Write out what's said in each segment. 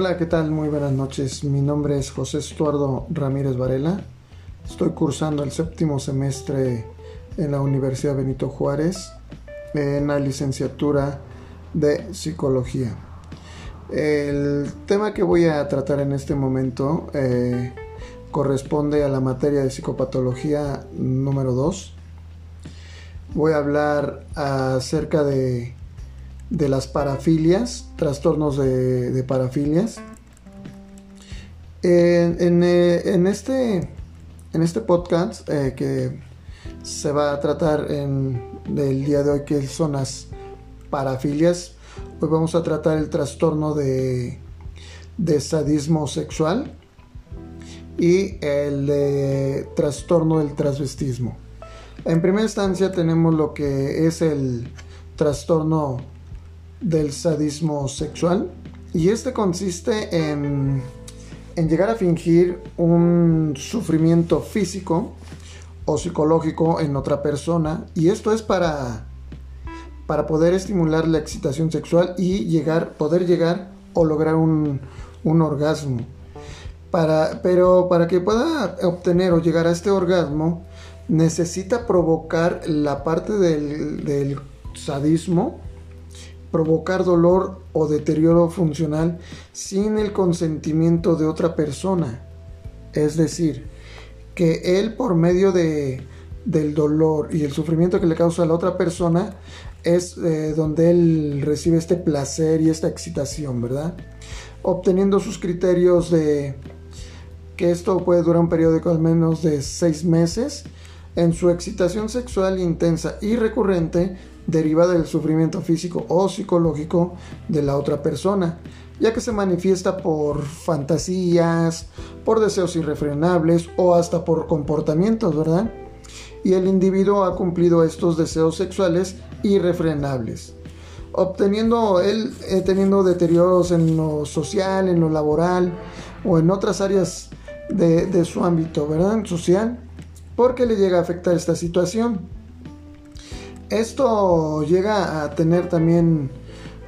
Hola, ¿qué tal? Muy buenas noches. Mi nombre es José Estuardo Ramírez Varela. Estoy cursando el séptimo semestre en la Universidad Benito Juárez en la licenciatura de psicología. El tema que voy a tratar en este momento eh, corresponde a la materia de psicopatología número 2. Voy a hablar acerca de, de las parafilias, trastornos de, parafilias. En, eh, este, en este podcast eh, que se va a tratar en, del día de hoy, que son las parafilias, Hoy vamos a tratar el trastorno de, sadismo sexual y el trastorno del transvestismo. En primera instancia tenemos lo que es el trastorno del sadismo sexual y este consiste en, en llegar a fingir un sufrimiento físico o psicológico en otra persona y esto es para para poder estimular la excitación sexual y llegar, poder llegar o lograr un, orgasmo. Para, pero para que pueda obtener o llegar a este orgasmo, necesita provocar la parte del, del sadismo, provocar dolor o deterioro funcional sin el consentimiento de otra persona. Es decir, que él por medio de, del dolor y el sufrimiento que le causa a la otra persona es eh, donde él recibe este placer y esta excitación, ¿verdad? Obteniendo sus criterios de que esto puede durar un periodo de al menos de seis meses en su excitación sexual intensa y recurrente derivada del sufrimiento físico o psicológico de la otra persona, ya que se manifiesta por fantasías, por deseos irrefrenables o hasta por comportamientos, ¿verdad? y el individuo ha cumplido estos deseos sexuales irrefrenables, obteniendo él eh, teniendo deterioros en lo social, en lo laboral o en otras áreas de, de su ámbito, ¿verdad? Social, porque le llega a afectar esta situación. Esto llega a tener también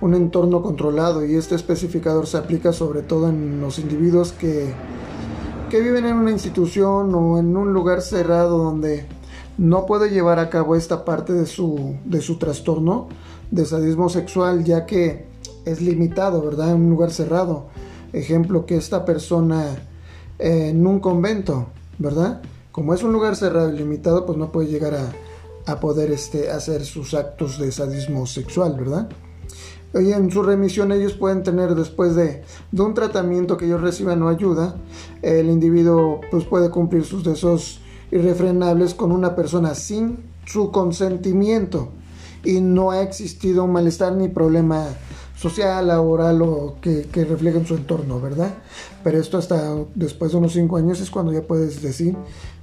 un entorno controlado y este especificador se aplica sobre todo en los individuos que, que viven en una institución o en un lugar cerrado donde no puede llevar a cabo esta parte de su, de su trastorno de sadismo sexual ya que es limitado, ¿verdad? En un lugar cerrado. Ejemplo, que esta persona en un convento, ¿verdad? Como es un lugar cerrado y limitado, pues no puede llegar a, a poder este, hacer sus actos de sadismo sexual, ¿verdad? Y en su remisión ellos pueden tener después de, de, un tratamiento que ellos reciban o ayuda, el individuo pues puede cumplir sus deseos irrefrenables con una persona sin su consentimiento y no ha existido un malestar ni problema social, laboral o que, que refleje en su entorno, ¿verdad? Pero esto hasta después de unos cinco años es cuando ya puedes decir,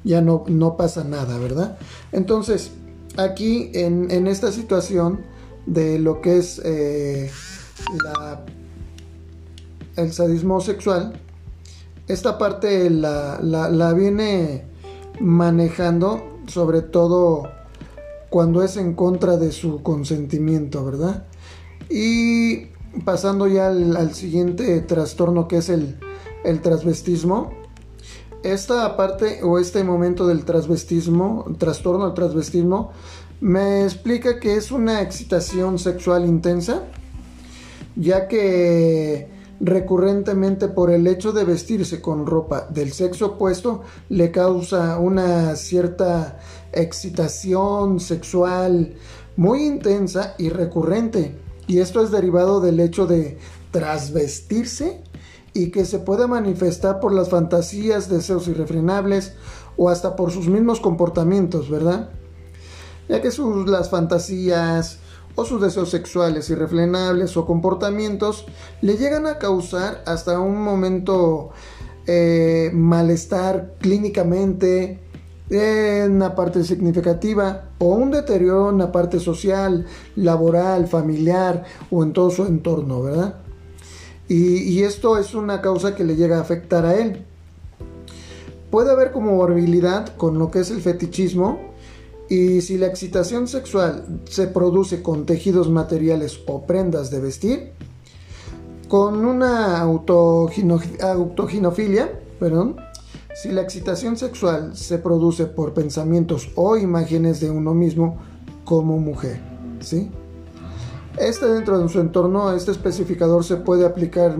ya no, no pasa nada, ¿verdad? Entonces, aquí en, en esta situación de lo que es eh, la, el sadismo sexual, esta parte la, la viene manejando, sobre todo cuando es en contra de su consentimiento, ¿verdad? Y pasando ya al, siguiente trastorno que es el, el transvestismo. Esta parte o este momento del transvestismo, trastorno del transvestismo, me explica que es una excitación sexual intensa, ya que recurrentemente por el hecho de vestirse con ropa del sexo opuesto le causa una cierta excitación sexual muy intensa y recurrente. Y esto es derivado del hecho de trasvestirse y que se puede manifestar por las fantasías, deseos irrefrenables o hasta por sus mismos comportamientos, ¿verdad? Ya que sus, las fantasías, o sus deseos sexuales irrefrenables o comportamientos le llegan a causar hasta un momento eh, malestar clínicamente en la parte significativa o un deterioro en la parte social, laboral, familiar o en todo su entorno, ¿verdad? Y, esto es una causa que le llega a afectar a él. Puede haber como comorbilidad con lo que es el fetichismo, y si la excitación sexual se produce con tejidos materiales o prendas de vestir, Con una autoginofilia, perdón, si la excitación sexual se produce por pensamientos o imágenes de uno mismo como mujer, ¿sí? Este dentro de su entorno, este especificador se puede aplicar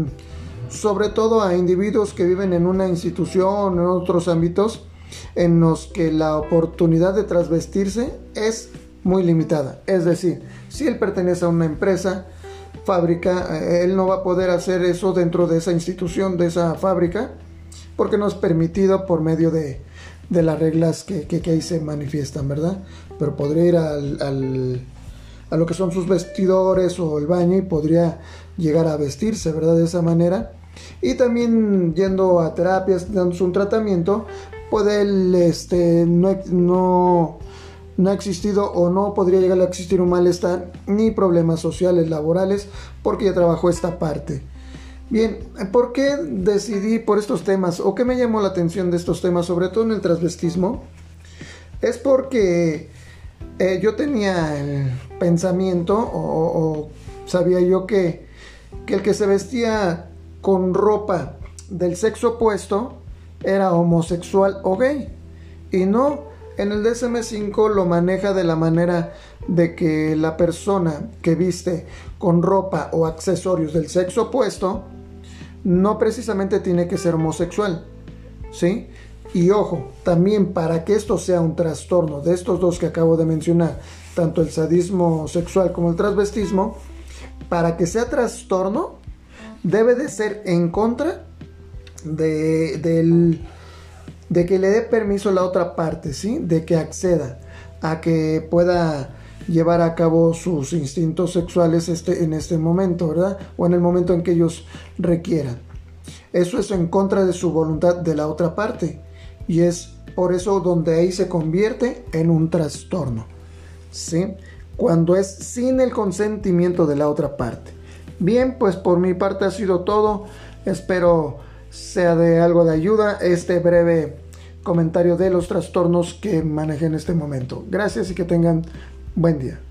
sobre todo a individuos que viven en una institución o en otros ámbitos en los que la oportunidad de trasvestirse es muy limitada. Es decir, si él pertenece a una empresa, fábrica, eh, él no va a poder hacer eso dentro de esa institución, de esa fábrica, porque no es permitido por medio de, las reglas que, que, ahí se manifiestan, ¿verdad? Pero podría ir al, a lo que son sus vestidores o el baño y podría llegar a vestirse, ¿verdad? De esa manera. Y también yendo a terapias, dándose un tratamiento, puede él, este, no, no, no ha existido o no podría llegar a existir un malestar ni problemas sociales, laborales, porque ya trabajó esta parte. Bien, ¿por qué decidí por estos temas o qué me llamó la atención de estos temas, sobre todo en el transvestismo? Es porque eh, yo tenía el pensamiento o, sabía yo que, que el que se vestía con ropa del sexo opuesto era homosexual o gay. Y no, en el DSM5 lo maneja de la manera de que la persona que viste con ropa o accesorios del sexo opuesto no precisamente tiene que ser homosexual. ¿Sí? Y ojo, también para que esto sea un trastorno de estos dos que acabo de mencionar, tanto el sadismo sexual como el transvestismo, para que sea trastorno, debe de ser en contra de, de que le dé permiso a la otra parte, ¿sí? De que acceda a que pueda llevar a cabo sus instintos sexuales este, en este momento, ¿verdad? O en el momento en que ellos requieran. Eso es en contra de su voluntad de la otra parte. Y es por eso donde ahí se convierte en un trastorno. ¿Sí? Cuando es sin el consentimiento de la otra parte. Bien, pues por mi parte ha sido todo. Espero sea de algo de ayuda este breve comentario de los trastornos que manejé en este momento. Gracias y que tengan buen día.